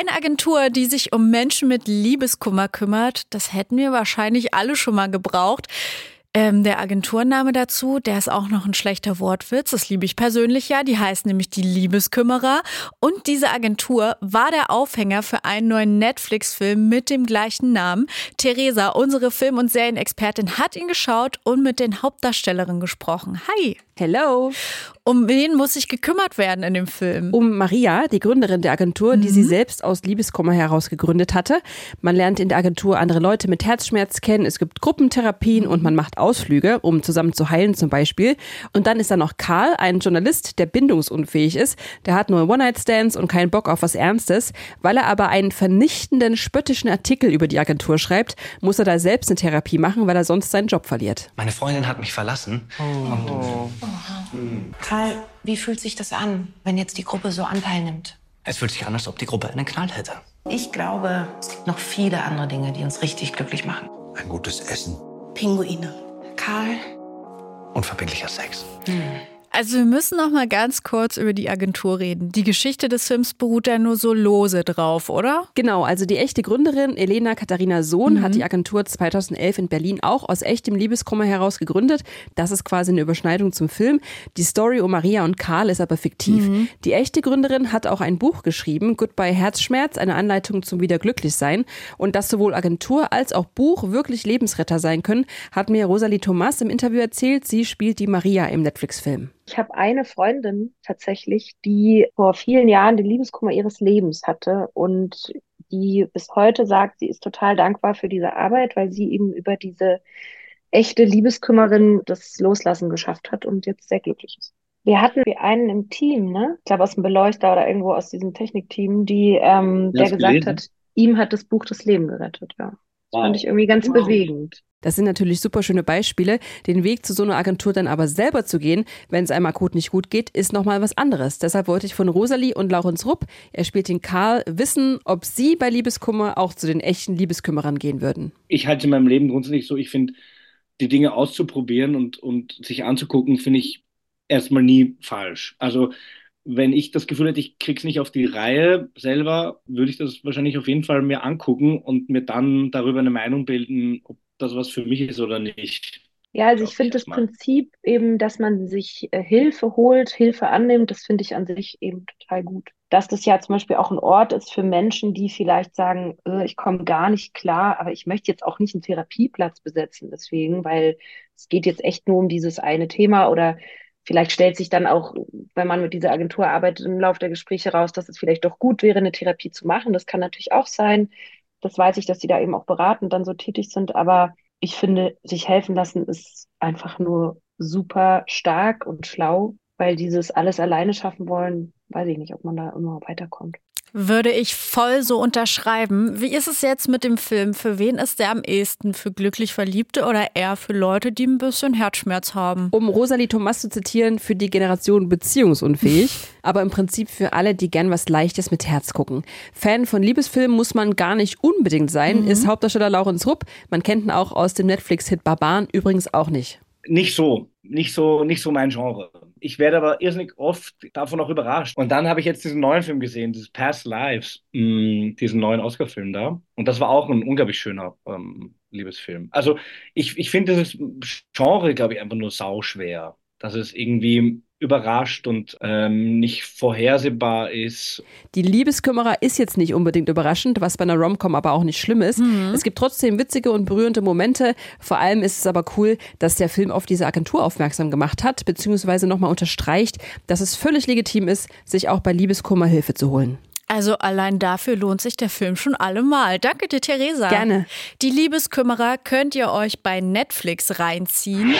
Eine Agentur, die sich um Menschen mit Liebeskummer kümmert, das hätten wir wahrscheinlich alle schon mal gebraucht. Ähm, der Agenturname dazu, der ist auch noch ein schlechter Wortwitz. Das liebe ich persönlich ja. Die heißt nämlich die Liebeskümmerer. Und diese Agentur war der Aufhänger für einen neuen Netflix-Film mit dem gleichen Namen. Theresa, unsere Film- und Serienexpertin, hat ihn geschaut und mit den Hauptdarstellerinnen gesprochen. Hi. Hello. Um wen muss sich gekümmert werden in dem Film? Um Maria, die Gründerin der Agentur, die mhm. sie selbst aus Liebeskummer heraus gegründet hatte. Man lernt in der Agentur andere Leute mit Herzschmerz kennen. Es gibt Gruppentherapien und man macht Ausflüge, um zusammen zu heilen zum Beispiel. Und dann ist da noch Karl, ein Journalist, der bindungsunfähig ist. Der hat nur One-Night-Stands und keinen Bock auf was Ernstes. Weil er aber einen vernichtenden, spöttischen Artikel über die Agentur schreibt, muss er da selbst eine Therapie machen, weil er sonst seinen Job verliert. Meine Freundin hat mich verlassen. Oh. Und Karl, wie fühlt sich das an, wenn jetzt die Gruppe so Anteil nimmt? Es fühlt sich an, als ob die Gruppe einen Knall hätte. Ich glaube, es gibt noch viele andere Dinge, die uns richtig glücklich machen. Ein gutes Essen. Pinguine. Karl. Unverbindlicher Sex. Hm. Also wir müssen noch mal ganz kurz über die Agentur reden. Die Geschichte des Films beruht ja nur so lose drauf, oder? Genau, also die echte Gründerin Elena Katharina Sohn mhm. hat die Agentur 2011 in Berlin auch aus echtem Liebeskummer heraus gegründet. Das ist quasi eine Überschneidung zum Film. Die Story um Maria und Karl ist aber fiktiv. Mhm. Die echte Gründerin hat auch ein Buch geschrieben, Goodbye Herzschmerz, eine Anleitung zum Wiederglücklichsein. Und dass sowohl Agentur als auch Buch wirklich Lebensretter sein können, hat mir Rosalie Thomas im Interview erzählt. Sie spielt die Maria im Netflix-Film. Ich habe eine Freundin tatsächlich, die vor vielen Jahren den Liebeskummer ihres Lebens hatte und die bis heute sagt, sie ist total dankbar für diese Arbeit, weil sie eben über diese echte Liebeskümmerin das Loslassen geschafft hat und jetzt sehr glücklich ist. Wir hatten einen im Team, ne? Ich glaube aus dem Beleuchter oder irgendwo aus diesem Technikteam, die ähm, der gesagt gelesen? hat, ihm hat das Buch das Leben gerettet, ja. Das wow. fand ich irgendwie ganz wow. bewegend. Das sind natürlich super schöne Beispiele. Den Weg zu so einer Agentur dann aber selber zu gehen, wenn es einem akut nicht gut geht, ist nochmal was anderes. Deshalb wollte ich von Rosalie und Laurens Rupp, er spielt den Karl, wissen, ob sie bei Liebeskummer auch zu den echten Liebeskümmerern gehen würden. Ich halte in meinem Leben grundsätzlich so, ich finde, die Dinge auszuprobieren und, und sich anzugucken, finde ich erstmal nie falsch. Also wenn ich das Gefühl hätte, ich krieg's nicht auf die Reihe selber, würde ich das wahrscheinlich auf jeden Fall mir angucken und mir dann darüber eine Meinung bilden, ob das was für mich ist oder nicht. Ja, also ich finde das Prinzip eben, dass man sich äh, Hilfe holt, Hilfe annimmt, das finde ich an sich eben total gut. Dass das ja zum Beispiel auch ein Ort ist für Menschen, die vielleicht sagen, äh, ich komme gar nicht klar, aber ich möchte jetzt auch nicht einen Therapieplatz besetzen deswegen, weil es geht jetzt echt nur um dieses eine Thema oder vielleicht stellt sich dann auch, wenn man mit dieser Agentur arbeitet, im Laufe der Gespräche raus, dass es vielleicht doch gut wäre, eine Therapie zu machen. Das kann natürlich auch sein. Das weiß ich, dass die da eben auch beratend dann so tätig sind. Aber ich finde, sich helfen lassen ist einfach nur super stark und schlau, weil dieses alles alleine schaffen wollen, weiß ich nicht, ob man da immer weiterkommt. Würde ich voll so unterschreiben. Wie ist es jetzt mit dem Film? Für wen ist der am ehesten? Für glücklich Verliebte oder eher für Leute, die ein bisschen Herzschmerz haben? Um Rosalie Thomas zu zitieren, für die Generation beziehungsunfähig, aber im Prinzip für alle, die gern was Leichtes mit Herz gucken. Fan von Liebesfilmen muss man gar nicht unbedingt sein, mhm. ist Hauptdarsteller Laurens Rupp. Man kennt ihn auch aus dem Netflix-Hit Barbaren, übrigens auch nicht. Nicht so, nicht so, nicht so mein Genre. Ich werde aber irrsinnig oft davon auch überrascht. Und dann habe ich jetzt diesen neuen Film gesehen, dieses Past Lives, mh, mm, diesen neuen Oscar-Film da. Und das war auch ein unglaublich schöner ähm, Liebesfilm. Also ich, ich finde dieses Genre, glaube ich, einfach nur sauschwer. Dass es irgendwie überrascht und ähm, nicht vorhersehbar ist. Die Liebeskümmerer ist jetzt nicht unbedingt überraschend, was bei einer Romcom aber auch nicht schlimm ist. Mhm. Es gibt trotzdem witzige und berührende Momente. Vor allem ist es aber cool, dass der Film auf diese Agentur aufmerksam gemacht hat, beziehungsweise nochmal unterstreicht, dass es völlig legitim ist, sich auch bei Liebeskummer Hilfe zu holen. Also allein dafür lohnt sich der Film schon allemal. Danke dir, Theresa. Gerne. Die Liebeskümmerer könnt ihr euch bei Netflix reinziehen.